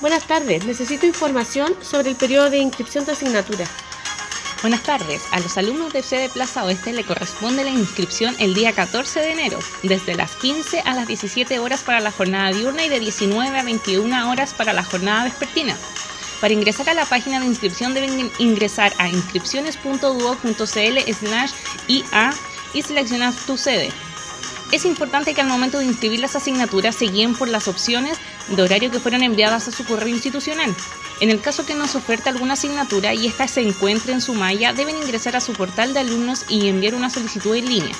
Buenas tardes, necesito información sobre el periodo de inscripción de asignatura. Buenas tardes, a los alumnos de sede Plaza Oeste le corresponde la inscripción el día 14 de enero, desde las 15 a las 17 horas para la jornada diurna y de 19 a 21 horas para la jornada vespertina. Para ingresar a la página de inscripción deben ingresar a inscripciones.duo.cl slash IA y seleccionar tu sede. Es importante que al momento de inscribir las asignaturas se guíen por las opciones de horario que fueron enviadas a su correo institucional. En el caso que nos oferta alguna asignatura y ésta se encuentre en su malla, deben ingresar a su portal de alumnos y enviar una solicitud en línea.